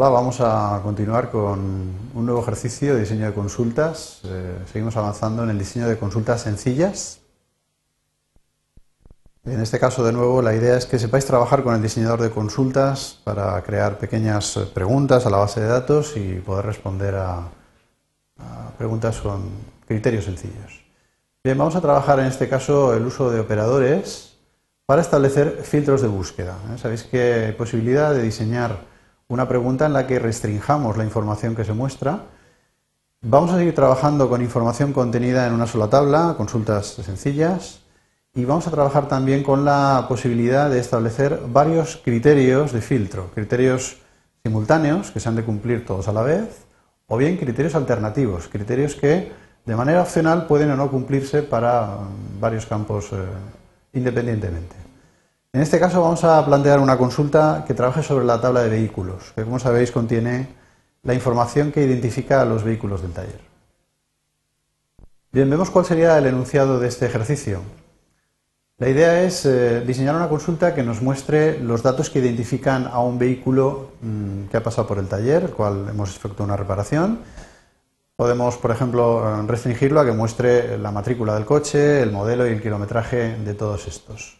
Hola, vamos a continuar con un nuevo ejercicio de diseño de consultas. Eh, seguimos avanzando en el diseño de consultas sencillas. En este caso, de nuevo, la idea es que sepáis trabajar con el diseñador de consultas para crear pequeñas preguntas a la base de datos y poder responder a, preguntas con criterios sencillos. Bien, vamos a trabajar en este caso el uso de operadores para establecer filtros de búsqueda. ¿eh? Sabéis que posibilidad de diseñar una pregunta en la que restringamos la información que se muestra. Vamos a seguir trabajando con información contenida en una sola tabla, consultas sencillas, y vamos a trabajar también con la posibilidad de establecer varios criterios de filtro, criterios simultáneos que se han de cumplir todos a la vez, o bien criterios alternativos, criterios que de manera opcional pueden o no cumplirse para varios campos eh, independientemente. En este caso vamos a plantear una consulta que trabaje sobre la tabla de vehículos, que como sabéis contiene la información que identifica a los vehículos del taller. Bien, vemos cuál sería el enunciado de este ejercicio. La idea es eh, diseñar una consulta que nos muestre los datos que identifican a un vehículo mm, que ha pasado por el taller, el cual hemos efectuado una reparación. Podemos, por ejemplo, restringirlo a que muestre la matrícula del coche, el modelo y el kilometraje de todos estos.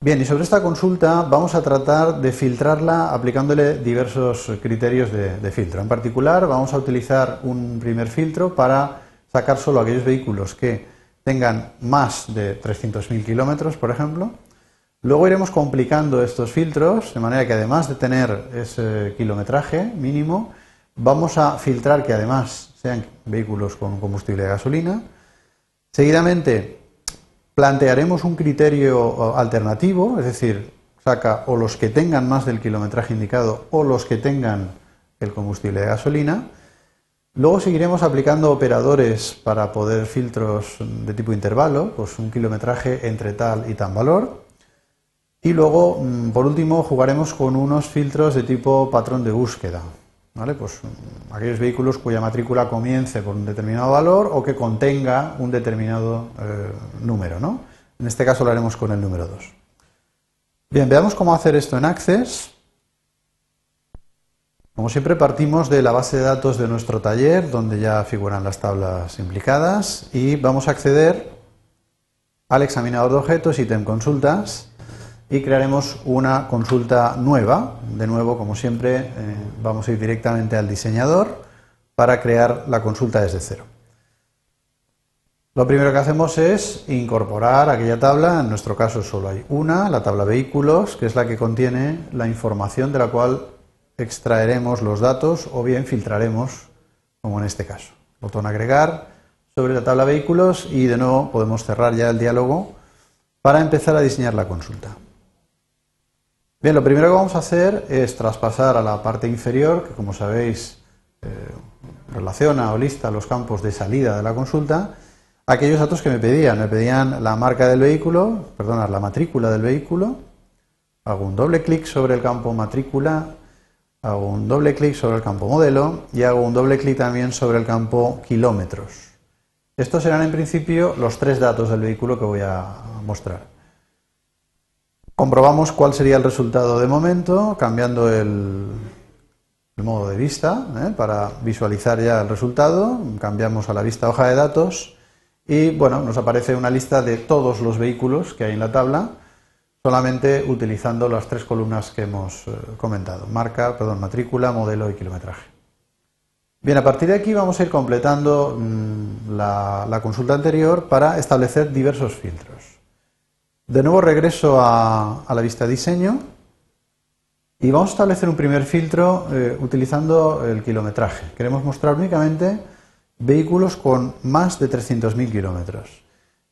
Bien, y sobre esta consulta vamos a tratar de filtrarla aplicándole diversos criterios de, filtro. En particular, vamos a utilizar un primer filtro para sacar solo aquellos vehículos que tengan más de 300.000 kilómetros, por ejemplo. Luego iremos complicando estos filtros, de manera que además de tener ese kilometraje mínimo, vamos a filtrar que además sean vehículos con combustible de gasolina. Seguidamente, Plantearemos un criterio alternativo, es decir, saca o los que tengan más del kilometraje indicado o los que tengan el combustible de gasolina. Luego seguiremos aplicando operadores para poder filtros de tipo intervalo, pues un kilometraje entre tal y tan valor. Y luego, mm, por último, jugaremos con unos filtros de tipo patrón de búsqueda. Pues aquellos vehículos cuya matrícula comience por un determinado valor o que contenga un determinado eh, número. En este caso lo haremos con el número 2. Bien, veamos cómo hacer esto en Access. Como siempre partimos de la base de datos de nuestro taller, donde ya figuran las tablas implicadas, y vamos a acceder al examinador de objetos, ítem consultas, y crearemos una consulta nueva. De nuevo, como siempre, eh, vamos a ir directamente al diseñador para crear la consulta desde cero. Lo primero que hacemos es incorporar aquella tabla, en nuestro caso solo hay una, la tabla vehículos, que es la que contiene la información de la cual extraeremos los datos o bien filtraremos, como en este caso. Botón agregar sobre la tabla vehículos y de nuevo podemos cerrar ya el diálogo para empezar a diseñar la consulta. Bien, lo primero que vamos a hacer es traspasar a la parte inferior, que como sabéis eh, relaciona o lista los campos de salida de la consulta, aquellos datos que me pedían. Me pedían la marca del vehículo, perdona, la matrícula del vehículo. Hago un doble clic sobre el campo matrícula, hago un doble clic sobre el campo modelo y hago un doble clic también sobre el campo kilómetros. Estos serán en principio los tres datos del vehículo que voy a mostrar. Comprobamos cuál sería el resultado de momento, cambiando el, modo de vista ¿eh? para visualizar ya el resultado. Cambiamos a la vista hoja de datos y bueno, nos aparece una lista de todos los vehículos que hay en la tabla, solamente utilizando las tres columnas que hemos eh, comentado: marca, perdón, matrícula, modelo y kilometraje. Bien, a partir de aquí vamos a ir completando mm, la consulta anterior para establecer diversos filtros. De nuevo regreso a, la vista diseño y vamos a establecer un primer filtro eh, utilizando el kilometraje. Queremos mostrar únicamente vehículos con más de 300.000 kilómetros.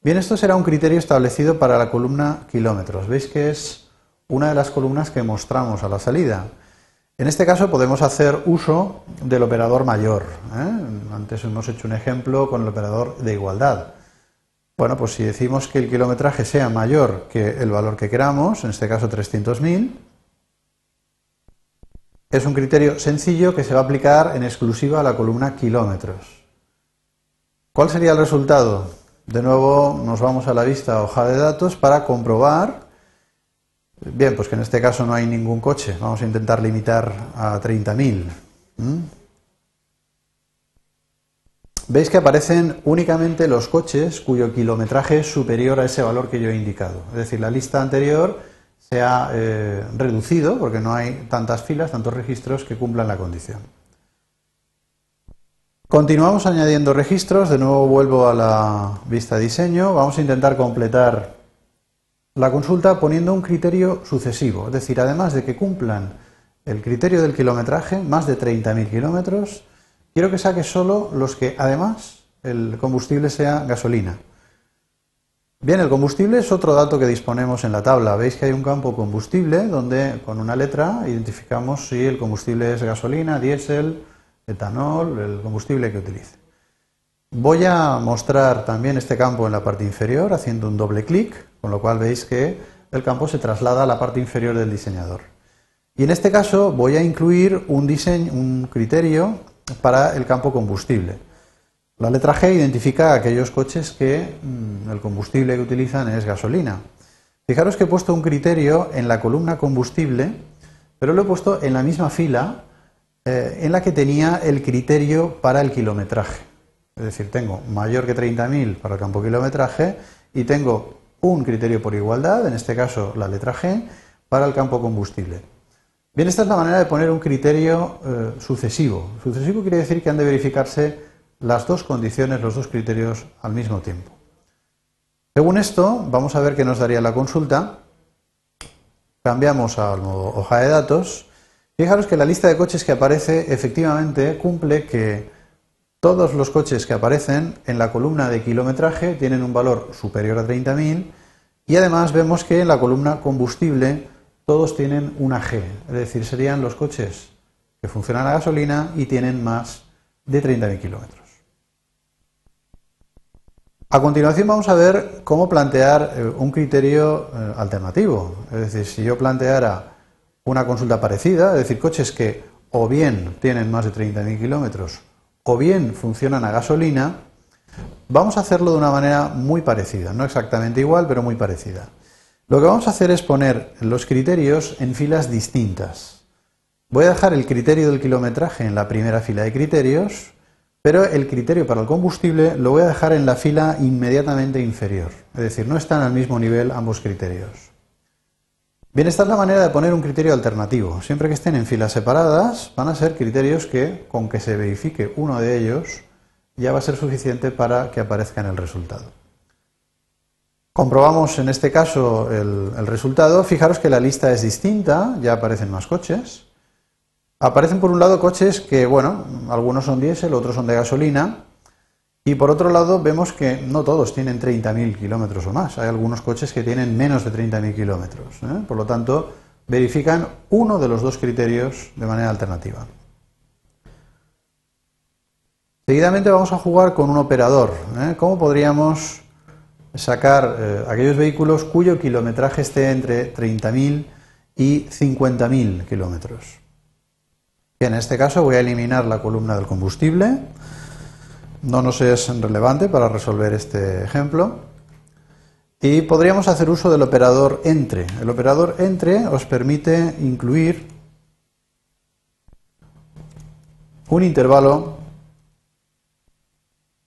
Bien, esto será un criterio establecido para la columna kilómetros. Veis que es una de las columnas que mostramos a la salida. En este caso podemos hacer uso del operador mayor. ¿eh? Antes hemos hecho un ejemplo con el operador de igualdad. Bueno, pues si decimos que el kilometraje sea mayor que el valor que queramos, en este caso 300.000, es un criterio sencillo que se va a aplicar en exclusiva a la columna kilómetros. ¿Cuál sería el resultado? De nuevo nos vamos a la vista hoja de datos para comprobar Bien, pues que en este caso no hay ningún coche. Vamos a intentar limitar a 30.000. Veis que aparecen únicamente los coches cuyo kilometraje es superior a ese valor que yo he indicado. Es decir, la lista anterior se ha eh, reducido porque no hay tantas filas, tantos registros que cumplan la condición. Continuamos añadiendo registros, de nuevo vuelvo a la vista diseño, vamos a intentar completar la consulta poniendo un criterio sucesivo, es decir, además de que cumplan el criterio del kilometraje, más de 30.000 kilómetros, quiero que saque solo los que además el combustible sea gasolina. Bien, el combustible es otro dato que disponemos en la tabla. Veis que hay un campo combustible donde con una letra identificamos si el combustible es gasolina, diésel, etanol, el combustible que utilice. Voy a mostrar también este campo en la parte inferior haciendo un doble clic, con lo cual veis que el campo se traslada a la parte inferior del diseñador. Y en este caso voy a incluir un, diseño, un criterio para el campo combustible. La letra G identifica aquellos coches que mm, el combustible que utilizan es gasolina. Fijaros que he puesto un criterio en la columna combustible, pero lo he puesto en la misma fila eh, en la que tenía el criterio para el kilometraje. Es decir, tengo mayor que 30.000 para el campo kilometraje y tengo un criterio por igualdad, en este caso la letra G, para el campo combustible. Bien, esta es la manera de poner un criterio eh, sucesivo. Sucesivo quiere decir que han de verificarse las dos condiciones, los dos criterios al mismo tiempo. Según esto, vamos a ver qué nos daría la consulta. Cambiamos al modo hoja de datos Fijaros que la lista de coches que aparece efectivamente cumple que todos los coches que aparecen en la columna de kilometraje tienen un valor superior a 30.000 y además vemos que en la columna combustible todos tienen una G, es decir, serían los coches que funcionan a gasolina y tienen más de 30.000 kilómetros. A continuación vamos a ver cómo plantear eh, un criterio eh, alternativo. Es decir, si yo planteara una consulta parecida, es decir, coches que o bien tienen más de 30.000 kilómetros o bien funcionan a gasolina, vamos a hacerlo de una manera muy parecida, no exactamente igual, pero muy parecida. Lo que vamos a hacer es poner los criterios en filas distintas. Voy a dejar el criterio del kilometraje en la primera fila de criterios, pero el criterio para el combustible lo voy a dejar en la fila inmediatamente inferior. Es decir, no están al mismo nivel ambos criterios. Bien, esta es la manera de poner un criterio alternativo. Siempre que estén en filas separadas, van a ser criterios que, con que se verifique uno de ellos, ya va a ser suficiente para que aparezca en el resultado. Comprobamos en este caso el, resultado. Fijaros que la lista es distinta, ya aparecen más coches. Aparecen por un lado coches que, bueno, algunos son diésel, otros son de gasolina, y por otro lado, vemos que no todos tienen 30.000 kilómetros o más. Hay algunos coches que tienen menos de 30.000 kilómetros. ¿eh? Por lo tanto, verifican uno de los dos criterios de manera alternativa. Seguidamente vamos a jugar con un operador. ¿eh? ¿Cómo podríamos sacar eh, aquellos vehículos cuyo kilometraje esté entre 30.000 y 50.000 kilómetros? En este caso voy a eliminar la columna del combustible no nos es relevante para resolver este ejemplo. Y podríamos hacer uso del operador entre. El operador entre os permite incluir un intervalo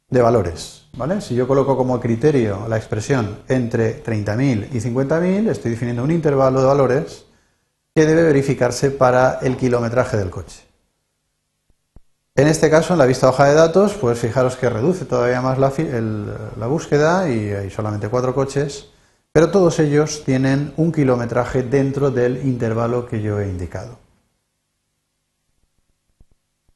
de valores. ¿Vale? Si yo coloco como criterio la expresión entre 30.000 y 50.000, estoy definiendo un intervalo de valores que debe verificarse para el kilometraje del coche. En este caso, en la vista hoja de datos, pues fijaros que reduce todavía más la, búsqueda y hay solamente cuatro coches, pero todos ellos tienen un kilometraje dentro del intervalo que yo he indicado.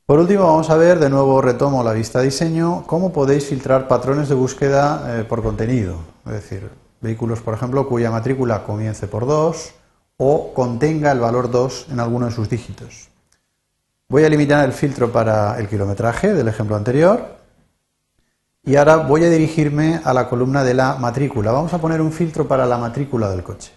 Por último, vamos a ver, de nuevo retomo la vista diseño, cómo podéis filtrar patrones de búsqueda eh, por contenido. Es decir, vehículos, por ejemplo, cuya matrícula comience por 2 o contenga el valor 2 en alguno de sus dígitos. Voy a eliminar el filtro para el kilometraje del ejemplo anterior y ahora voy a dirigirme a la columna de la matrícula. Vamos a poner un filtro para la matrícula del coche.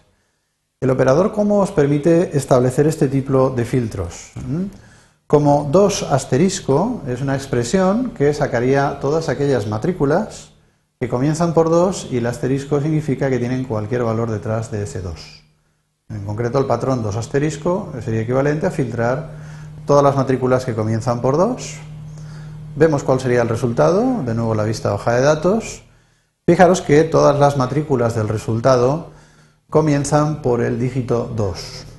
El operador ¿cómo os permite establecer este tipo de filtros. ¿Mm? Como 2 asterisco es una expresión que sacaría todas aquellas matrículas que comienzan por 2 y el asterisco significa que tienen cualquier valor detrás de ese 2. En concreto, el patrón 2 asterisco sería equivalente a filtrar todas las matrículas que comienzan por 2. Vemos cuál sería el resultado, de nuevo la vista hoja de datos. Fijaros que todas las matrículas del resultado comienzan por el dígito 2.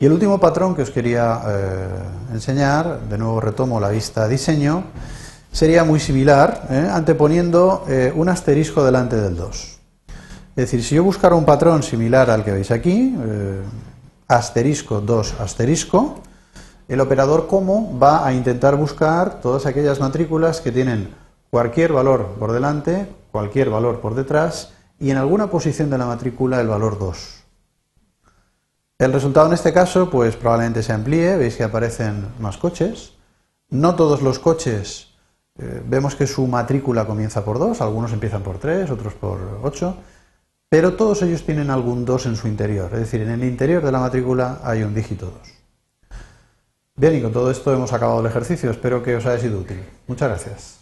Y el último patrón que os quería eh, enseñar, de nuevo retomo la vista diseño, sería muy similar, eh, anteponiendo eh, un asterisco delante del 2. Es decir, si yo buscara un patrón similar al que veis aquí, asterisco 2 asterisco, el operador como va a intentar buscar todas aquellas matrículas que tienen cualquier valor por delante, cualquier valor por detrás y en alguna posición de la matrícula el valor 2. El resultado en este caso, pues probablemente se amplíe, veis que aparecen más coches. No todos los coches, eh, vemos que su matrícula comienza por 2, algunos empiezan por 3, otros por 8 pero todos ellos tienen algún 2 en su interior, es decir, en el interior de la matrícula hay un dígito 2. Bien, y con todo esto hemos acabado el ejercicio, espero que os haya sido útil. Muchas gracias.